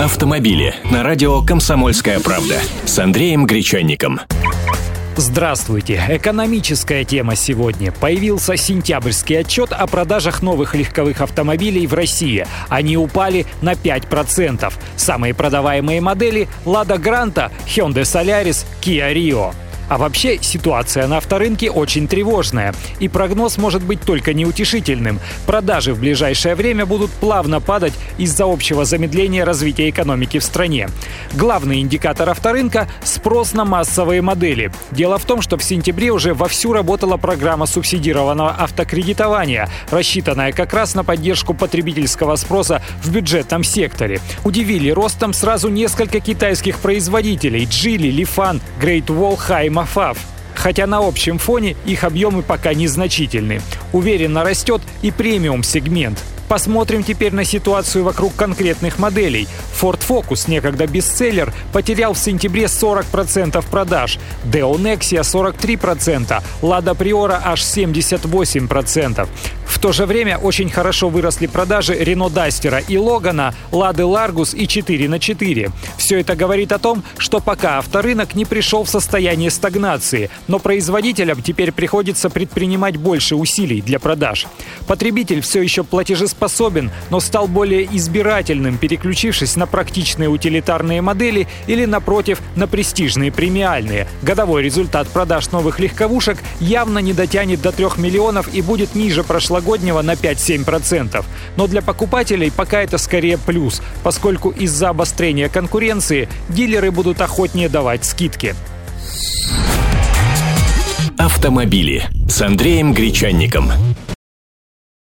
Автомобили на радио «Комсомольская правда» с Андреем Гречанником. Здравствуйте! Экономическая тема сегодня. Появился сентябрьский отчет о продажах новых легковых автомобилей в России. Они упали на 5%. Самые продаваемые модели – Lada Granta, Hyundai Solaris, Kia Rio. А вообще ситуация на авторынке очень тревожная. И прогноз может быть только неутешительным. Продажи в ближайшее время будут плавно падать из-за общего замедления развития экономики в стране. Главный индикатор авторынка – спрос на массовые модели. Дело в том, что в сентябре уже вовсю работала программа субсидированного автокредитования, рассчитанная как раз на поддержку потребительского спроса в бюджетном секторе. Удивили ростом сразу несколько китайских производителей – Geely, Lifan, Great Wall, Хайма, Мафав. Хотя на общем фоне их объемы пока незначительны. Уверенно растет и премиум-сегмент. Посмотрим теперь на ситуацию вокруг конкретных моделей. Ford Focus, некогда бестселлер, потерял в сентябре 40% продаж, Deo Nexia 43%, Lada Priora аж 78%. В то же время очень хорошо выросли продажи Рено Дастера и Логана, Лады Ларгус и 4 на 4. Все это говорит о том, что пока авторынок не пришел в состояние стагнации, но производителям теперь приходится предпринимать больше усилий для продаж. Потребитель все еще платежеспособен, но стал более избирательным, переключившись на практичные утилитарные модели или, напротив, на престижные премиальные. Годовой результат продаж новых легковушек явно не дотянет до 3 миллионов и будет ниже прошлогоднего на 5-7%. Но для покупателей пока это скорее плюс, поскольку из-за обострения конкуренции дилеры будут охотнее давать скидки. Автомобили с Андреем Гречанником.